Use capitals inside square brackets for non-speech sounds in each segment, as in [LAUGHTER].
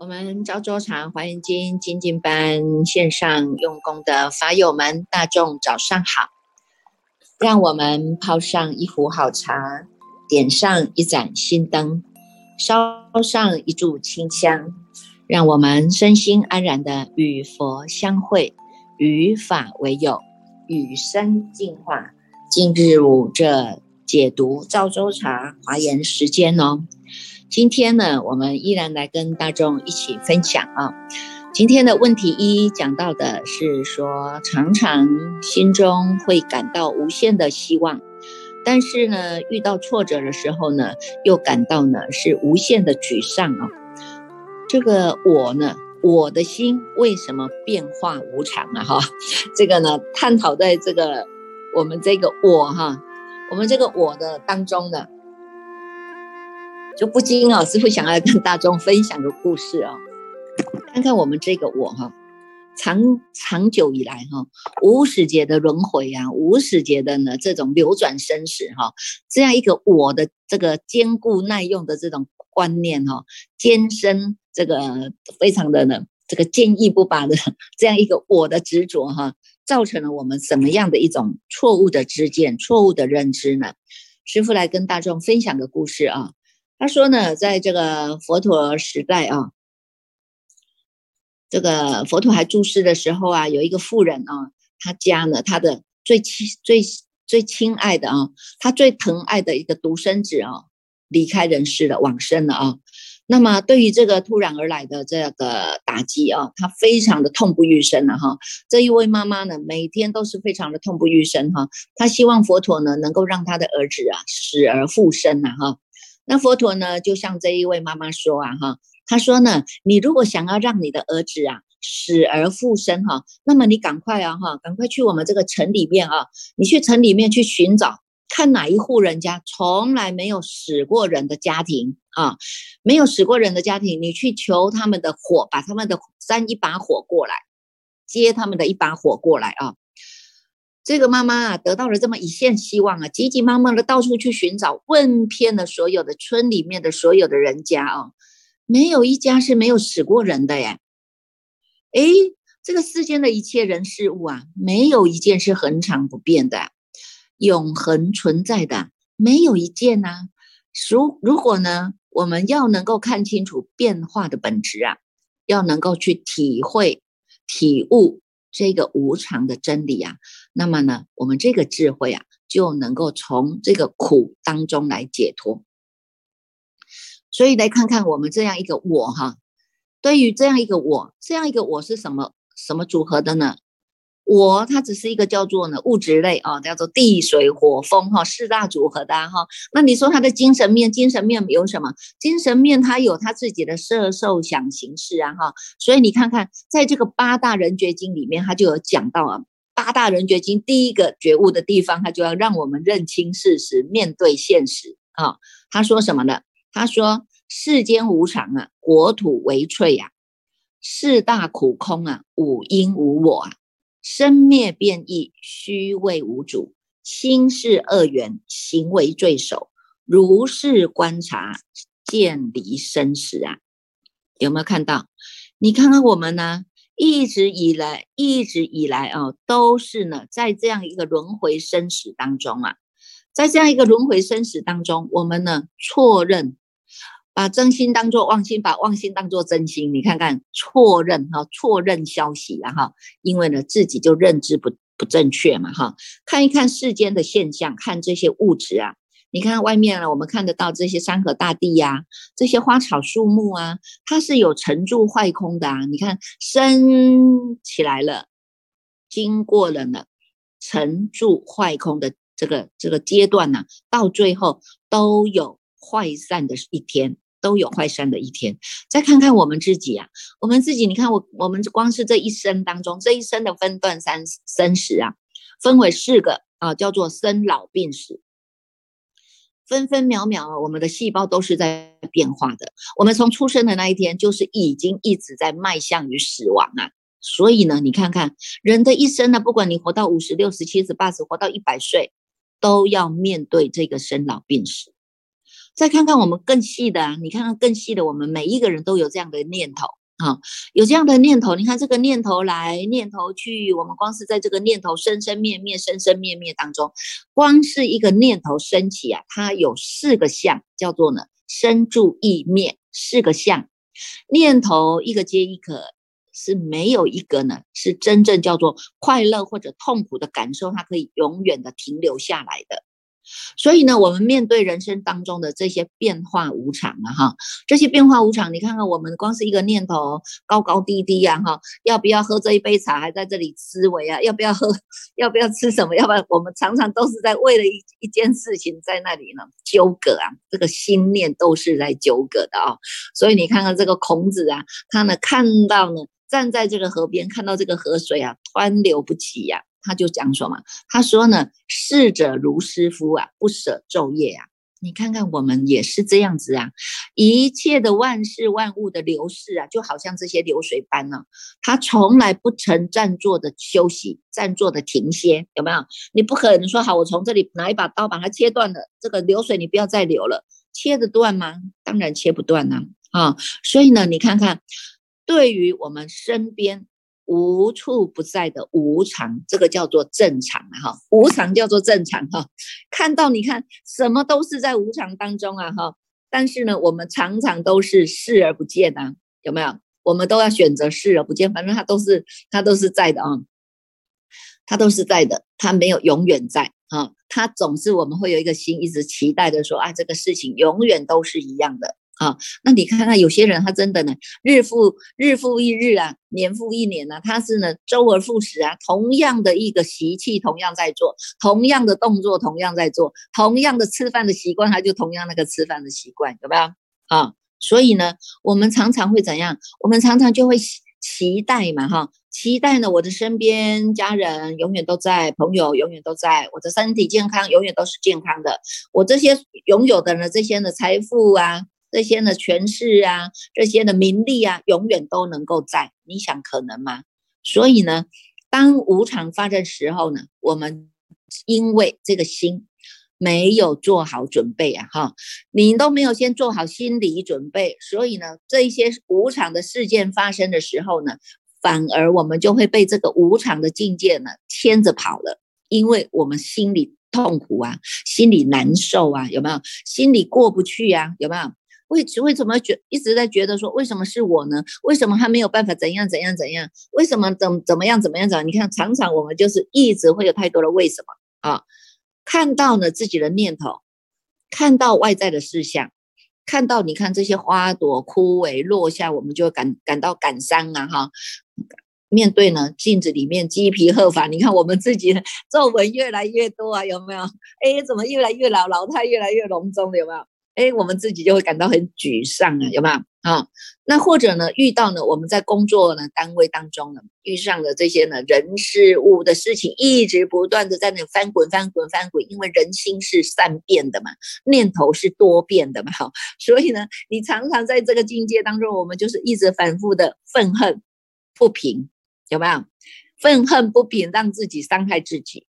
我们朝州茶华严经精进班线上用功的法友们，大众早上好！让我们泡上一壶好茶，点上一盏心灯，烧上一炷清香，让我们身心安然的与佛相会，与法为友，与生进化。今日午这解读赵州茶华严时间哦。今天呢，我们依然来跟大众一起分享啊。今天的问题一讲到的是说，常常心中会感到无限的希望，但是呢，遇到挫折的时候呢，又感到呢是无限的沮丧啊。这个我呢，我的心为什么变化无常啊？哈，[LAUGHS] 这个呢，探讨在这个我们这个我哈，我们这个我的当中呢。就不禁啊，师傅想要跟大众分享个故事啊，看看我们这个我哈，长长久以来哈，无始劫的轮回啊，无始劫的呢这种流转生死哈，这样一个我的这个坚固耐用的这种观念哈，坚深这个非常的呢这个坚毅不拔的这样一个我的执着哈，造成了我们什么样的一种错误的知见、错误的认知呢？师傅来跟大众分享个故事啊。他说呢，在这个佛陀时代啊，这个佛陀还住世的时候啊，有一个妇人啊，他家呢，他的最亲、最最亲爱的啊，他最疼爱的一个独生子啊，离开人世了，往生了啊。那么对于这个突然而来的这个打击啊，他非常的痛不欲生了哈。这一位妈妈呢，每天都是非常的痛不欲生哈。她希望佛陀呢，能够让她的儿子啊，死而复生呐哈。那佛陀呢，就像这一位妈妈说啊，哈，他说呢，你如果想要让你的儿子啊死而复生哈，那么你赶快啊，哈，赶快去我们这个城里面啊，你去城里面去寻找，看哪一户人家从来没有死过人的家庭啊，没有死过人的家庭，你去求他们的火，把他们的三一把火过来，接他们的一把火过来啊。这个妈妈啊，得到了这么一线希望啊，急急忙忙的到处去寻找，问遍了所有的村里面的所有的人家啊，没有一家是没有死过人的耶。哎，这个世间的一切人事物啊，没有一件是恒常不变的，永恒存在的，没有一件呢。如如果呢，我们要能够看清楚变化的本质啊，要能够去体会、体悟。这个无常的真理啊，那么呢，我们这个智慧啊，就能够从这个苦当中来解脱。所以来看看我们这样一个我哈，对于这样一个我，这样一个我是什么什么组合的呢？我它只是一个叫做呢物质类啊，叫做地水火风哈四大组合的哈。那你说它的精神面，精神面有什么？精神面它有它自己的色受想行识啊哈。所以你看看，在这个八大人觉经里面，它就有讲到啊，八大人觉经第一个觉悟的地方，它就要让我们认清事实，面对现实啊。他说什么呢？他说世间无常啊，国土为脆呀，四大苦空啊，五因无我啊。生灭变异，虚位无主；心是恶缘，行为罪首。如是观察，见离生死啊！有没有看到？你看看我们呢？一直以来，一直以来啊，都是呢，在这样一个轮回生死当中啊，在这样一个轮回生死当中，我们呢错认。把真心当做妄心，把妄心当做真心，你看看错认哈，错认消息了哈，因为呢自己就认知不不正确嘛哈。看一看世间的现象，看这些物质啊，你看外面呢，我们看得到这些山河大地呀，这些花草树木啊，它是有成住坏空的啊。你看生起来了，经过了呢成住坏空的这个这个阶段呢，到最后都有坏散的一天。都有坏善的一天。再看看我们自己啊，我们自己，你看我，我们光是这一生当中，这一生的分段三生死啊，分为四个啊，叫做生老病死，分分秒秒，我们的细胞都是在变化的。我们从出生的那一天，就是已经一直在迈向于死亡啊。所以呢，你看看人的一生呢，不管你活到五十、六十、七十、八十，活到一百岁，都要面对这个生老病死。再看看我们更细的，你看看更细的，我们每一个人都有这样的念头啊，有这样的念头。你看这个念头来，念头去，我们光是在这个念头生生灭灭、生生灭灭当中，光是一个念头升起啊，它有四个相，叫做呢生住意灭四个相，念头一个接一个，是没有一个呢是真正叫做快乐或者痛苦的感受，它可以永远的停留下来的。所以呢，我们面对人生当中的这些变化无常啊，哈，这些变化无常，你看看我们光是一个念头高高低低呀，哈，要不要喝这一杯茶，还在这里思维啊，要不要喝，要不要吃什么，要不要？我们常常都是在为了一一件事情在那里呢纠葛啊，这个心念都是在纠葛的啊。所以你看看这个孔子啊，他呢看到呢，站在这个河边，看到这个河水啊湍流不起呀。他就讲说嘛，他说呢，逝者如斯夫啊，不舍昼夜啊。你看看我们也是这样子啊，一切的万事万物的流逝啊，就好像这些流水般呢，它从来不曾暂坐的休息，暂坐的停歇，有没有？你不可能说好，我从这里拿一把刀把它切断了，这个流水你不要再流了，切得断吗？当然切不断呢啊。所以呢，你看看，对于我们身边。无处不在的无常，这个叫做正常啊！哈，无常叫做正常哈。看到你看，什么都是在无常当中啊！哈，但是呢，我们常常都是视而不见啊，有没有？我们都要选择视而不见，反正它都是它都是在的啊，它都是在的，它没有永远在啊，它总是我们会有一个心一直期待的说啊，这个事情永远都是一样的。啊，那你看看有些人，他真的呢，日复日复一日啊，年复一年啊，他是呢周而复始啊，同样的一个习气，同样在做，同样的动作，同样在做，同样的吃饭的习惯，他就同样那个吃饭的习惯，有没有？啊，所以呢，我们常常会怎样？我们常常就会期待嘛，哈，期待呢，我的身边家人永远都在，朋友永远都在，我的身体健康永远都是健康的，我这些拥有的呢，这些的财富啊。这些的权势啊，这些的名利啊，永远都能够在，你想可能吗？所以呢，当无常发生时候呢，我们因为这个心没有做好准备啊，哈，你都没有先做好心理准备，所以呢，这一些无常的事件发生的时候呢，反而我们就会被这个无常的境界呢牵着跑了，因为我们心里痛苦啊，心里难受啊，有没有？心里过不去啊，有没有？为为什么觉一直在觉得说为什么是我呢？为什么他没有办法怎样怎样怎样？为什么怎怎么样怎么样怎样？你看，常常我们就是一直会有太多的为什么啊？看到呢自己的念头，看到外在的事项，看到你看这些花朵枯萎落下，我们就感感到感伤啊哈。面对呢镜子里面鸡皮鹤发，你看我们自己的皱纹越来越多啊，有没有？哎，怎么越来越老，老态越来越隆重，有没有？哎，我们自己就会感到很沮丧啊，有没有啊？那或者呢，遇到呢，我们在工作呢单位当中呢，遇上了这些呢人事物的事情，一直不断的在那翻滚翻滚翻滚，因为人心是善变的嘛，念头是多变的嘛，哈，所以呢，你常常在这个境界当中，我们就是一直反复的愤恨不平，有没有？愤恨不平，让自己伤害自己。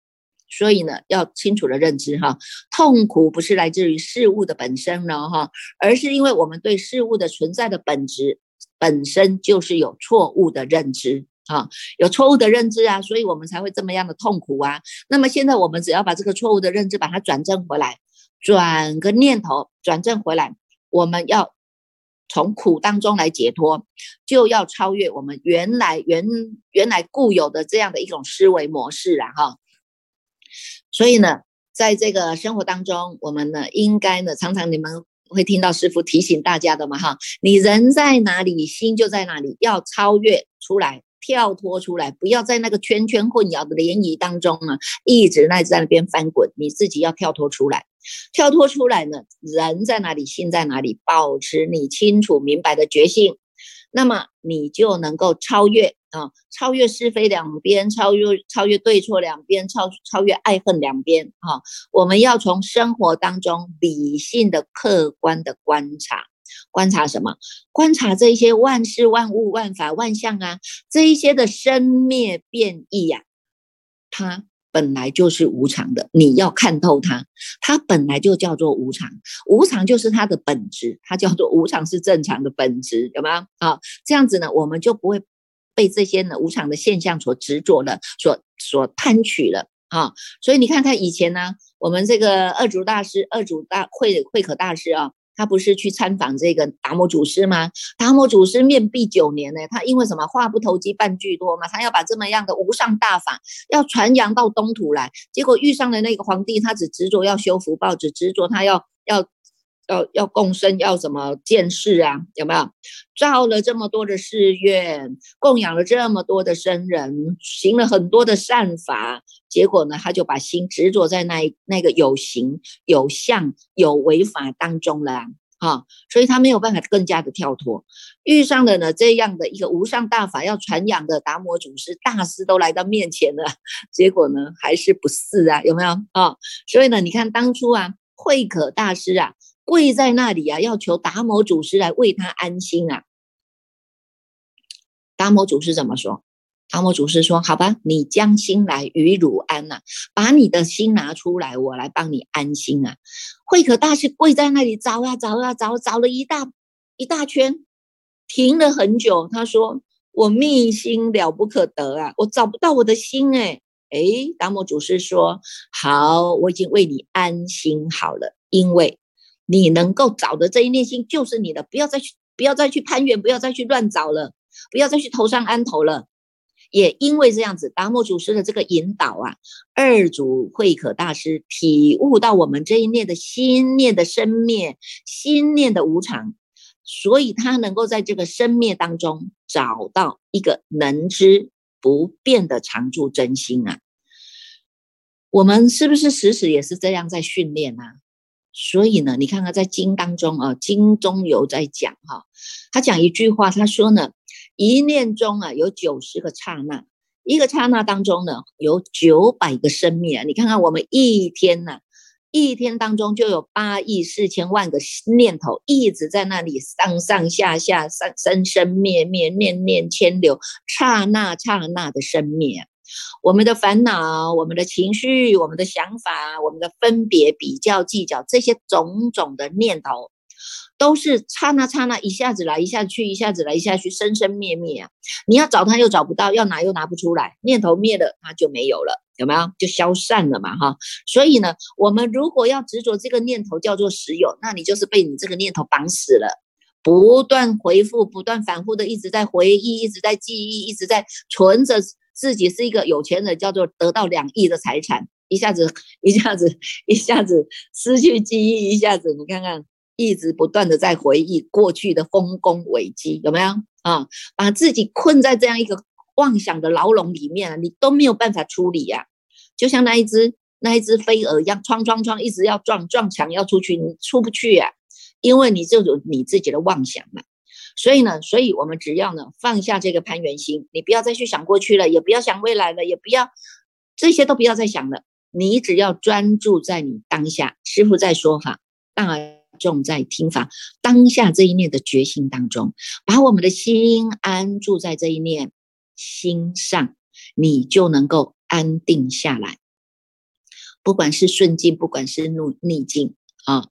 所以呢，要清楚的认知哈，痛苦不是来自于事物的本身呢哈，而是因为我们对事物的存在的本质本身就是有错误的认知啊，有错误的认知啊，所以我们才会这么样的痛苦啊。那么现在我们只要把这个错误的认知把它转正回来，转个念头转正回来，我们要从苦当中来解脱，就要超越我们原来原原来固有的这样的一种思维模式啊哈。所以呢，在这个生活当中，我们呢应该呢，常常你们会听到师傅提醒大家的嘛，哈，你人在哪里，心就在哪里，要超越出来，跳脱出来，不要在那个圈圈混淆的涟漪当中呢，一直那在那边翻滚，你自己要跳脱出来，跳脱出来呢，人在哪里，心在哪里，保持你清楚明白的决心，那么你就能够超越。啊，超越是非两边，超越超越对错两边，超超越爱恨两边。哈，我们要从生活当中理性的、客观的观察，观察什么？观察这些万事万物万法万象啊，这一些的生灭变异呀，它本来就是无常的。你要看透它，它本来就叫做无常，无常就是它的本质，它叫做无常是正常的本质，有没有？啊，这样子呢，我们就不会被这些呢无常的现象所执着了，所所贪取了。啊，所以你看，他以前呢，我们这个二祖大师、二祖大慧慧可大师啊，他不是去参访这个达摩祖师吗？达摩祖师面壁九年呢，他因为什么？话不投机半句多嘛，他要把这么样的无上大法要传扬到东土来，结果遇上了那个皇帝，他只执着要修福报，只执着他要要。要要共生，要怎么见识啊？有没有造了这么多的寺院，供养了这么多的僧人，行了很多的善法，结果呢，他就把心执着在那那个有形、有相、有违法当中了，哈，所以他没有办法更加的跳脱。遇上了呢这样的一个无上大法要传扬的达摩祖师大师都来到面前了，结果呢还是不是啊？有没有啊？所以呢，你看当初啊，慧可大师啊。跪在那里啊，要求达摩祖师来为他安心啊。达摩祖师怎么说？达摩祖师说：“好吧，你将心来与汝安呐，把你的心拿出来，我来帮你安心啊。”慧可大师跪在那里找啊找啊找，找了一大一大圈，停了很久。他说：“我密心了不可得啊，我找不到我的心。”哎哎，达摩祖师说：“好，我已经为你安心好了，因为。”你能够找的这一念心就是你的，不要再去，不要再去攀缘，不要再去乱找了，不要再去头上安头了。也因为这样子，达摩祖师的这个引导啊，二祖慧可大师体悟到我们这一念的心念的生灭，心念的无常，所以他能够在这个生灭当中找到一个能知不变的常住真心啊。我们是不是时时也是这样在训练啊？所以呢，你看看在经当中啊，经中有在讲哈，他讲一句话，他说呢，一念中啊有九十个刹那，一个刹那当中呢有九百个生命啊。你看看我们一天呢，一天当中就有八亿四千万个念头一直在那里上上下下、生生生灭灭、念念牵流，刹那刹那的生灭。我们的烦恼、我们的情绪、我们的想法、我们的分别、比较、计较，这些种种的念头，都是刹那刹那，一下子来，一下去，一下子来，一下去，生生灭灭啊！你要找它又找不到，要拿又拿不出来，念头灭了，它就没有了，有没有？就消散了嘛，哈！所以呢，我们如果要执着这个念头叫做实有，那你就是被你这个念头绑死了，不断回复、不断反复的一直在回忆、一直在记忆、一直在存着。自己是一个有钱人，叫做得到两亿的财产，一下子一下子一下子失去记忆，一下子你看看，一直不断的在回忆过去的丰功伟绩，有没有啊？把自己困在这样一个妄想的牢笼里面，你都没有办法处理呀。就像那一只那一只飞蛾一样，撞撞撞，一直要撞撞墙要出去，你出不去呀，因为你就有你自己的妄想嘛。所以呢，所以我们只要呢放下这个攀缘心，你不要再去想过去了，也不要想未来了，也不要这些都不要再想了。你只要专注在你当下，师傅在说法，大众在听法，当下这一念的决心当中，把我们的心安住在这一念心上，你就能够安定下来。不管是顺境，不管是逆逆境啊，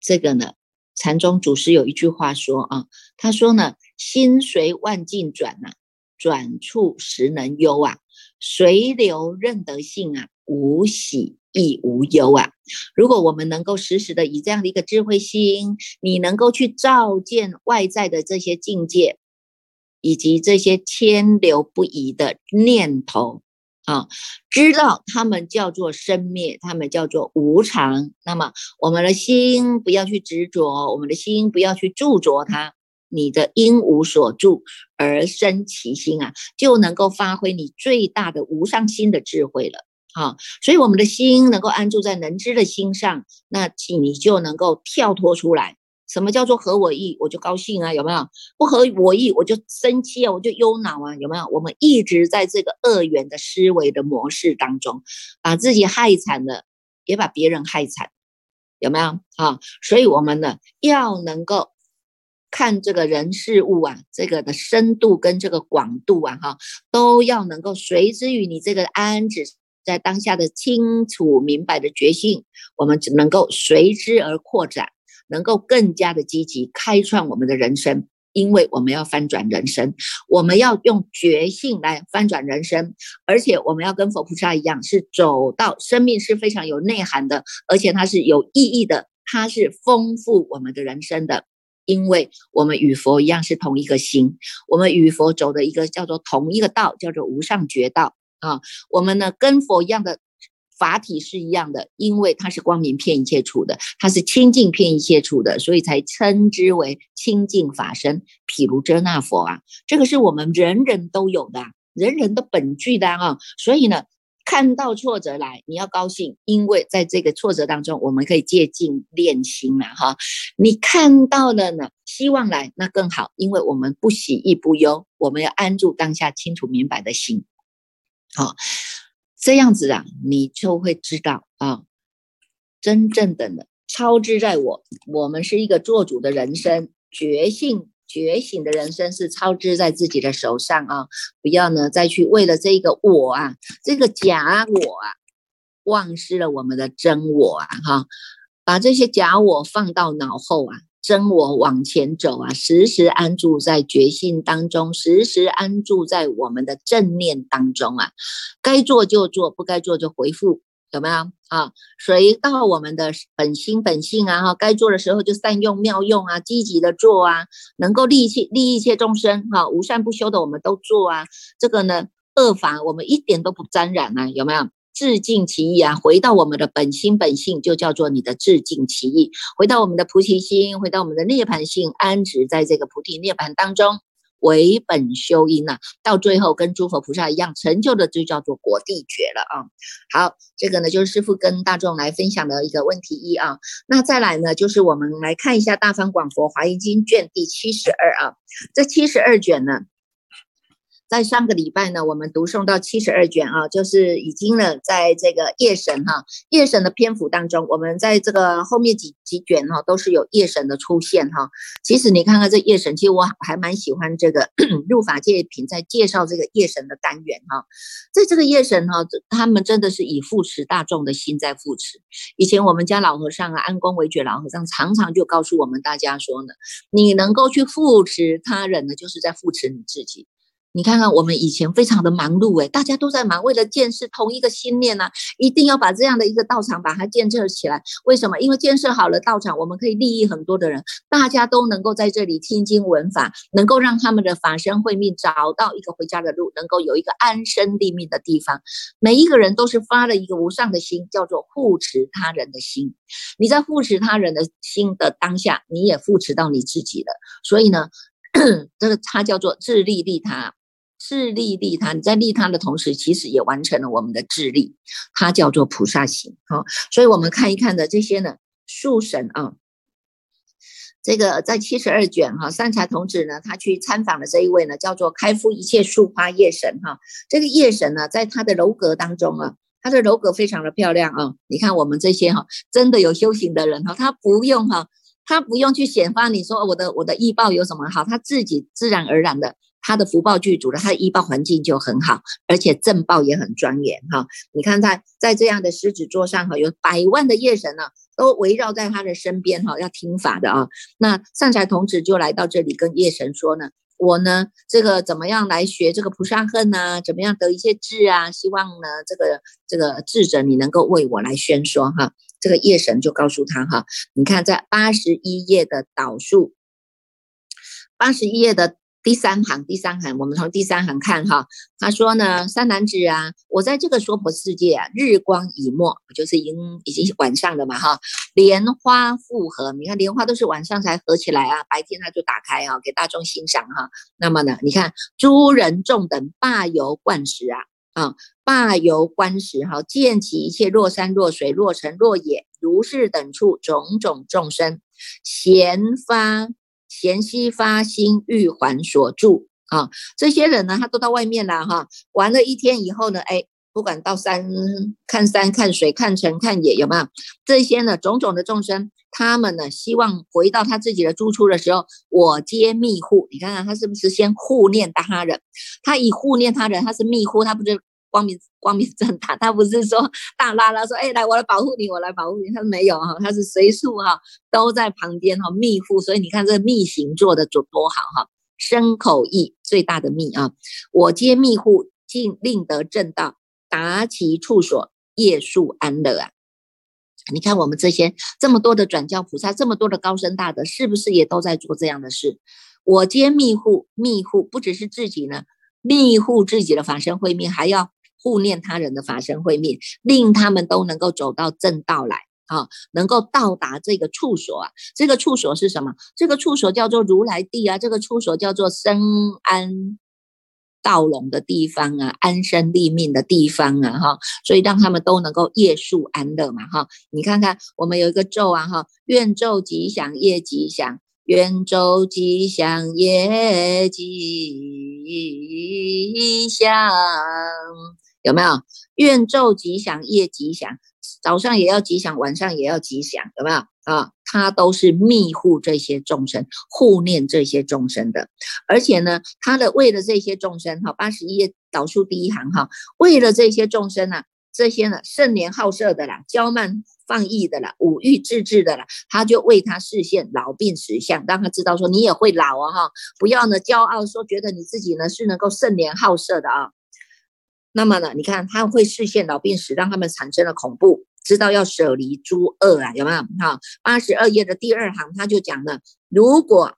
这个呢。禅宗祖师有一句话说啊，他说呢，心随万境转呐，转处时能忧啊，随流任得性啊，无喜亦无忧啊。如果我们能够时时的以这样的一个智慧心，你能够去照见外在的这些境界，以及这些牵流不已的念头。啊，知道他们叫做生灭，他们叫做无常。那么我们的心不要去执着，我们的心不要去住着它。你的因无所住而生其心啊，就能够发挥你最大的无上心的智慧了。好，所以我们的心能够安住在能知的心上，那你就能够跳脱出来。什么叫做合我意？我就高兴啊，有没有？不合我意，我就生气啊，我就忧恼啊，有没有？我们一直在这个二元的思维的模式当中，把自己害惨了，也把别人害惨，有没有？啊，所以我们呢，要能够看这个人事物啊，这个的深度跟这个广度啊，哈，都要能够随之于你这个安止在当下的清楚明白的决心，我们只能够随之而扩展，能够更加的积极开创我们的人生。因为我们要翻转人生，我们要用觉性来翻转人生，而且我们要跟佛菩萨一样，是走到生命是非常有内涵的，而且它是有意义的，它是丰富我们的人生的。因为我们与佛一样是同一个心，我们与佛走的一个叫做同一个道，叫做无上觉道啊。我们呢跟佛一样的。法体是一样的，因为它是光明片一切处的，它是清净片一切处的，所以才称之为清净法身。譬如遮那佛啊，这个是我们人人都有的，人人的本具的啊。所以呢，看到挫折来，你要高兴，因为在这个挫折当中，我们可以借镜练心了哈。你看到了呢，希望来那更好，因为我们不喜亦不忧，我们要安住当下清楚明白的心，好。这样子啊，你就会知道啊，真正的呢，超之在我，我们是一个做主的人生，觉醒觉醒的人生是超之在自己的手上啊！不要呢再去为了这个我啊，这个假我啊，忘失了我们的真我啊！哈，把这些假我放到脑后啊。真我往前走啊，时时安住在觉性当中，时时安住在我们的正念当中啊。该做就做，不该做就回复，有没有啊？回到我们的本心本性啊，哈，该做的时候就善用妙用啊，积极的做啊，能够利益利益一切众生哈，无善不修的我们都做啊。这个呢，恶法我们一点都不沾染啊，有没有？自尽其意啊，回到我们的本心本性，就叫做你的自尽其意。回到我们的菩提心，回到我们的涅盘性，安止在这个菩提涅盘当中，为本修因呐。到最后跟诸佛菩萨一样成就的，就叫做果地觉了啊。好，这个呢就是师父跟大众来分享的一个问题一啊。那再来呢，就是我们来看一下《大方广佛华严经》卷第七十二啊。这七十二卷呢。在上个礼拜呢，我们读诵到七十二卷啊，就是已经呢，在这个夜神哈夜神的篇幅当中，我们在这个后面几几卷哈都是有夜神的出现哈。其实你看看这夜神，其实我还蛮喜欢这个 [COUGHS] 入法界品在介绍这个夜神的单元哈。在这个夜神哈，他们真的是以扶持大众的心在扶持。以前我们家老和尚啊，安公为觉老和尚常常就告诉我们大家说呢，你能够去扶持他人呢，就是在扶持你自己。你看看我们以前非常的忙碌诶，大家都在忙，为了建设同一个心念呐，一定要把这样的一个道场把它建设起来。为什么？因为建设好了道场，我们可以利益很多的人，大家都能够在这里听经闻法，能够让他们的法身慧命找到一个回家的路，能够有一个安身立命的地方。每一个人都是发了一个无上的心，叫做护持他人的心。你在护持他人的心的当下，你也护持到你自己了。所以呢，[CLEARS THROAT] 这个它叫做自利利他。自利利他，你在利他的同时，其实也完成了我们的自利，它叫做菩萨行。好，所以我们看一看的这些呢，树神啊，这个在七十二卷哈，三才童子呢，他去参访的这一位呢，叫做开敷一切树花叶神哈。这个叶神呢，在他的楼阁当中啊，他的楼阁非常的漂亮啊。你看我们这些哈，真的有修行的人哈，他不用哈，他不用去显发，你说我的我的医报有什么好，他自己自然而然的。他的福报具足了，他的医报环境就很好，而且正报也很庄严哈。你看在在这样的狮子座上哈，有百万的夜神呢，都围绕在他的身边哈，要听法的啊。那善财童子就来到这里跟夜神说呢，我呢这个怎么样来学这个菩萨恨呢？怎么样得一些智啊？希望呢这个这个智者你能够为我来宣说哈。这个夜神就告诉他哈，你看在八十一页的导数，八十一页的。第三行，第三行，我们从第三行看哈。他说呢，三男子啊，我在这个娑婆世界啊，日光已没，就是已经已经晚上了嘛哈。莲花复合，你看莲花都是晚上才合起来啊，白天它就打开啊，给大众欣赏哈。那么呢，你看诸人众等罢游观时啊，啊，罢游观时哈，见其一切若山若水若城若野，如是等处种种众生，咸发。贤妻发心欲还所住啊，这些人呢，他都到外面了哈，玩了一天以后呢，哎，不管到山看山看水看城看野，有没有这些呢？种种的众生，他们呢希望回到他自己的住处的时候，我皆密护。你看看他是不是先护念他人？他以护念他人，他是密护，他不是光明光明正大，他不是说 [LAUGHS] 大拉拉说，哎，来我来保护你，我来保护你。他没有哈，他是随处哈都在旁边哈密护。所以你看这个密行做的多多好哈，身口意最大的密啊，我皆密护，尽令得正道。达其处所，夜宿安乐啊！你看我们这些这么多的转教菩萨，这么多的高僧大德，是不是也都在做这样的事？我皆密护，密护不只是自己呢，密护自己的法身慧命，还要护念他人的法身慧命，令他们都能够走到正道来啊，能够到达这个处所啊。这个处所是什么？这个处所叫做如来地啊，这个处所叫做生安。道隆的地方啊，安身立命的地方啊，哈，所以让他们都能够夜宿安乐嘛，哈。你看看我们有一个咒啊，哈，愿咒吉祥，夜吉祥，愿咒吉祥，夜吉祥，有没有？愿咒吉祥，夜吉祥，早上也要吉祥，晚上也要吉祥，有没有？啊，他都是密护这些众生，护念这些众生的，而且呢，他的为了这些众生，哈，八十一页导数第一行，哈，为了这些众生呢，这些呢，盛年好色的啦，娇慢放逸的啦，五欲自制的啦，他就为他示现老病实相，让他知道说你也会老啊，哈，不要呢骄傲说觉得你自己呢是能够盛年好色的啊，那么呢，你看他会视线老病死，让他们产生了恐怖。知道要舍离诸恶啊，有没有？哈，八十二页的第二行他就讲了，如果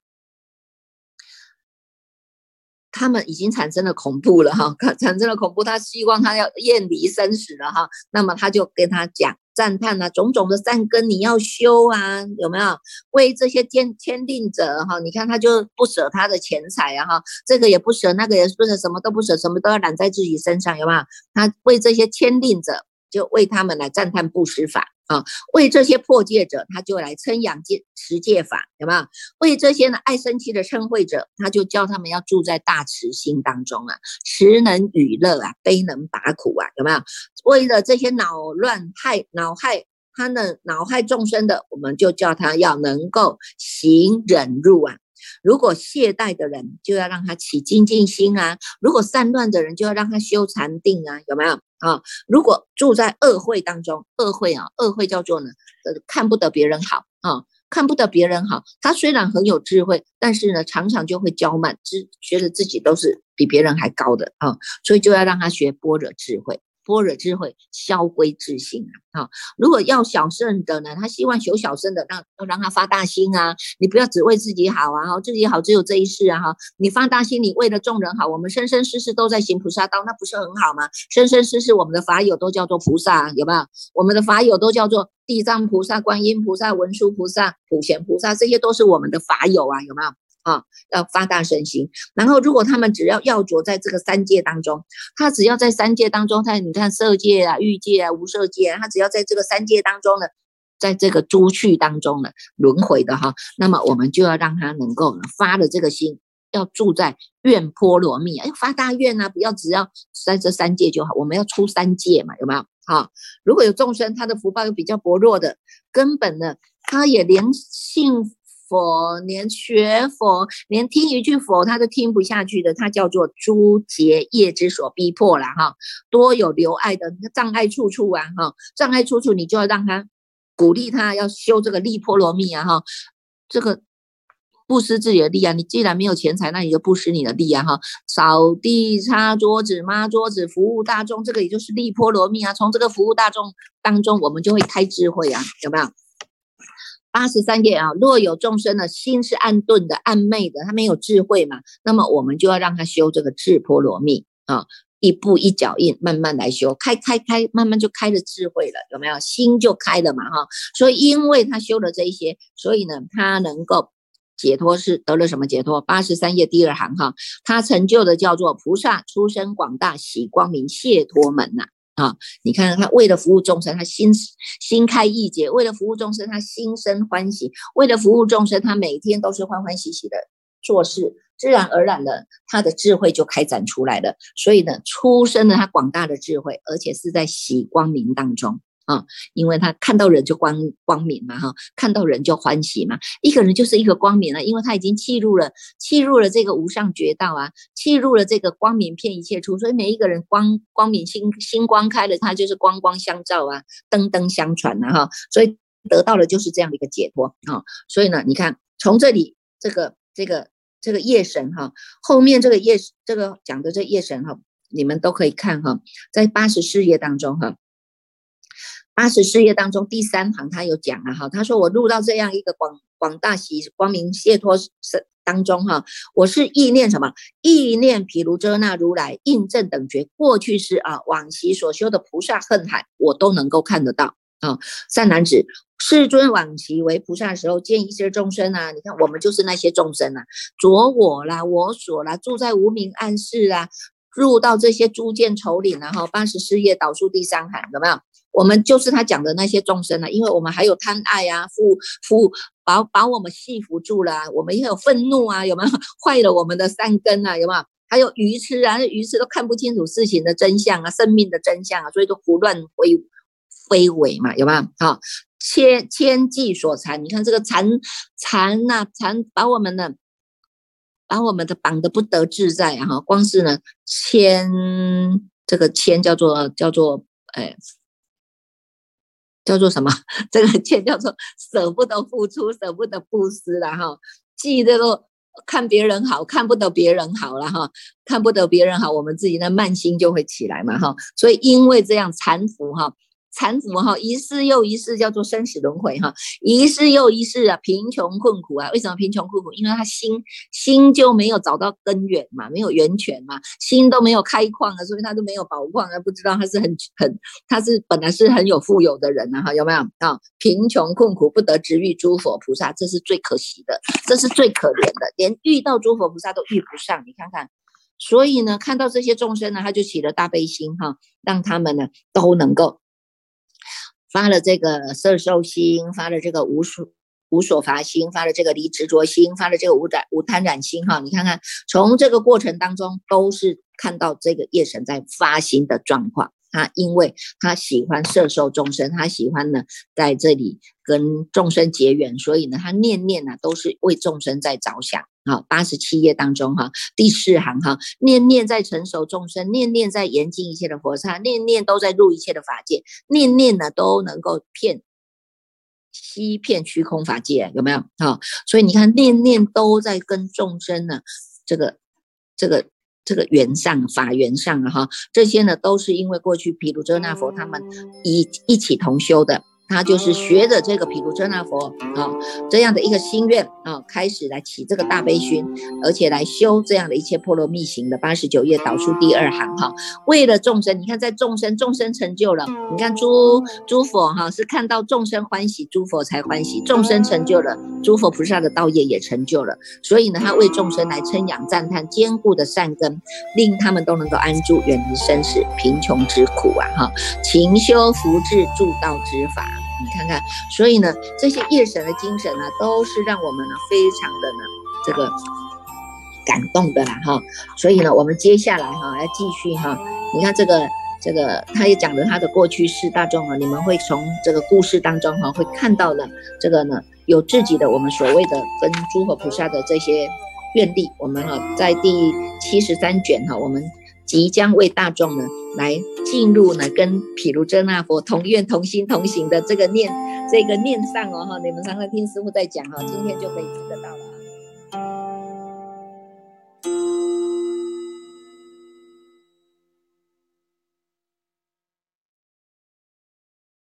他们已经产生了恐怖了，哈，[LAUGHS] 产生了恐怖，他希望他要厌离生死了，哈，那么他就跟他讲赞叹啊，种种的善根你要修啊，有没有？为这些签签订者，哈，你看他就不舍他的钱财啊，哈，这个也不舍，那个也不舍，什么都不舍，什么都要揽在自己身上，有没有？他为这些签订者。就为他们来赞叹布施法啊，为这些破戒者，他就来称扬戒持戒法，有没有？为这些呢爱生气的称慧者，他就教他们要住在大慈心当中啊，慈能与乐啊，悲能拔苦啊，有没有？为了这些恼乱害恼害他的恼害众生的，我们就叫他要能够行忍辱啊。如果懈怠的人，就要让他起精进心啊；如果散乱的人，就要让他修禅定啊，有没有？啊，如果住在恶会当中，恶会啊，恶会叫做呢，呃，看不得别人好啊，看不得别人好。他虽然很有智慧，但是呢，常常就会骄慢，自觉得自己都是比别人还高的啊，所以就要让他学般若智慧。般若智慧，消归自性啊！啊，如果要小圣的呢，他希望求小圣的，让要让他发大心啊！你不要只为自己好啊！哈，自己好只有这一世啊！哈，你发大心，你为了众人好，我们生生世世都在行菩萨道，那不是很好吗？生生世世我们的法友都叫做菩萨，有没有？我们的法友都叫做地藏菩萨、观音菩萨、文殊菩萨、普贤菩萨，这些都是我们的法友啊，有没有？啊，要发大身心，然后如果他们只要要着在这个三界当中，他只要在三界当中，他你看色界啊、欲界啊、无色界，他只要在这个三界当中呢，在这个诸趣当中呢轮回的哈，那么我们就要让他能够发的这个心，要住在愿波罗蜜，哎，发大愿啊，不要只要在这三界就好，我们要出三界嘛，有没有？好，如果有众生他的福报又比较薄弱的，根本呢，他也连信。佛连学佛，连听一句佛他都听不下去的，他叫做诸结业之所逼迫了哈。多有留爱的障碍处处啊哈，障碍处处你就要让他鼓励他要修这个利波罗蜜啊哈。这个布施自己的力啊，你既然没有钱财，那你就布施你的力啊哈。扫地、擦桌子、抹桌子、服务大众，这个也就是利波罗蜜啊。从这个服务大众当中，我们就会开智慧啊，有没有？八十三页啊，若有众生呢，心是暗钝的、暗昧的，他没有智慧嘛，那么我们就要让他修这个智波罗蜜啊，一步一脚印，慢慢来修，开开开，慢慢就开了智慧了，有没有？心就开了嘛，哈。所以因为他修了这一些，所以呢，他能够解脱，是得了什么解脱？八十三页第二行哈，他成就的叫做菩萨出生广大喜光明解脱门呐。啊你看他为了服务众生，他心心开意解；为了服务众生，他心生欢喜；为了服务众生，他每天都是欢欢喜喜的做事，自然而然的他的智慧就开展出来了。所以呢，出生了他广大的智慧，而且是在喜光明当中。啊，因为他看到人就光光明嘛，哈，看到人就欢喜嘛。一个人就是一个光明了，因为他已经契入了，契入了这个无上绝道啊，契入了这个光明片一切处，所以每一个人光光明心心光开了，他就是光光相照啊，灯灯相传啊，哈，所以得到的就是这样的一个解脱啊。所以呢，你看从这里这个这个这个夜神哈，后面这个夜这个讲的这夜神哈，你们都可以看哈，在八十四页当中哈。八十四页当中第三行，他有讲了哈，他说我入到这样一个广广大喜光明解脱身当中哈，我是意念什么？意念毗卢遮那如来印证等觉过去式啊，往昔所修的菩萨恨海，我都能够看得到啊。善男子，世尊往昔为菩萨的时候，见一切众生啊，你看我们就是那些众生啊，着我啦，我所啦，住在无名暗室啊，入到这些诸见丑岭啊，哈，八十四页导数第三行有没有？我们就是他讲的那些众生啊，因为我们还有贪爱啊，缚缚把把我们系缚住了，我们也有愤怒啊，有没有 [LAUGHS] 坏了我们的三根啊？有没有？还有愚痴啊，愚痴都看不清楚事情的真相啊，生命的真相啊，所以都胡乱非非伪嘛，有没有？好，千千计所缠，你看这个缠缠呐，缠把我们的把我们的绑得不得自在啊！哈，光是呢牵这个牵叫做叫做哎。叫做什么？[LAUGHS] 这个牵叫做舍不得付出，舍不得布施了哈。记这个看别人好看不得别人好了哈，看不得别人好，我们自己的慢心就会起来嘛哈。所以因为这样搀扶哈。残腐哈，一世又一世叫做生死轮回哈，一世又一世啊，贫穷困苦啊。为什么贫穷困苦？因为他心心就没有找到根源嘛，没有源泉嘛，心都没有开矿啊，所以他都没有宝矿啊，不知道他是很很，他是本来是很有富有的人啊，哈，有没有啊？贫穷困苦不得直遇诸佛菩萨，这是最可惜的，这是最可怜的，连遇到诸佛菩萨都遇不上。你看看，所以呢，看到这些众生呢，他就起了大悲心哈，让他们呢都能够。发了这个色受心，发了这个无所无所法心，发了这个离执着心，发了这个无染无贪染心哈。你看看，从这个过程当中，都是看到这个业神在发心的状况。他因为他喜欢摄受众生，他喜欢呢在这里跟众生结缘，所以呢，他念念呢都是为众生在着想。好，八十七页当中哈，第四行哈，念念在成熟众生，念念在严禁一切的佛刹，念念都在入一切的法界，念念呢都能够骗欺骗虚空法界，有没有？好，所以你看，念念都在跟众生呢，这个这个这个缘上法缘上啊哈，这些呢都是因为过去毗卢遮那佛他们一一起同修的。他就是学着这个毗卢遮那佛啊这样的一个心愿啊，开始来起这个大悲心，而且来修这样的一切波罗蜜行的八十九页导数第二行哈，为了众生，你看在众生众生成就了，你看诸诸佛哈是看到众生欢喜，诸佛才欢喜，众生成就了，诸佛菩萨的道业也成就了，所以呢，他为众生来称扬赞叹坚固的善根，令他们都能够安住，远离生死贫穷之苦啊哈，勤修福智助道之法。你看看，所以呢，这些夜神的精神呢，都是让我们呢非常的呢这个感动的啦哈。所以呢，我们接下来哈要继续哈，你看这个这个，他也讲了他的过去式，大众啊，你们会从这个故事当中哈会看到呢，这个呢有自己的我们所谓的跟诸佛菩萨的这些愿力，我们哈在第七十三卷哈我们。即将为大众呢来进入呢，跟毗卢遮那佛同愿同心同行的这个念，这个念上哦哈，你们常常听师傅在讲哈，今天就可以听得到了。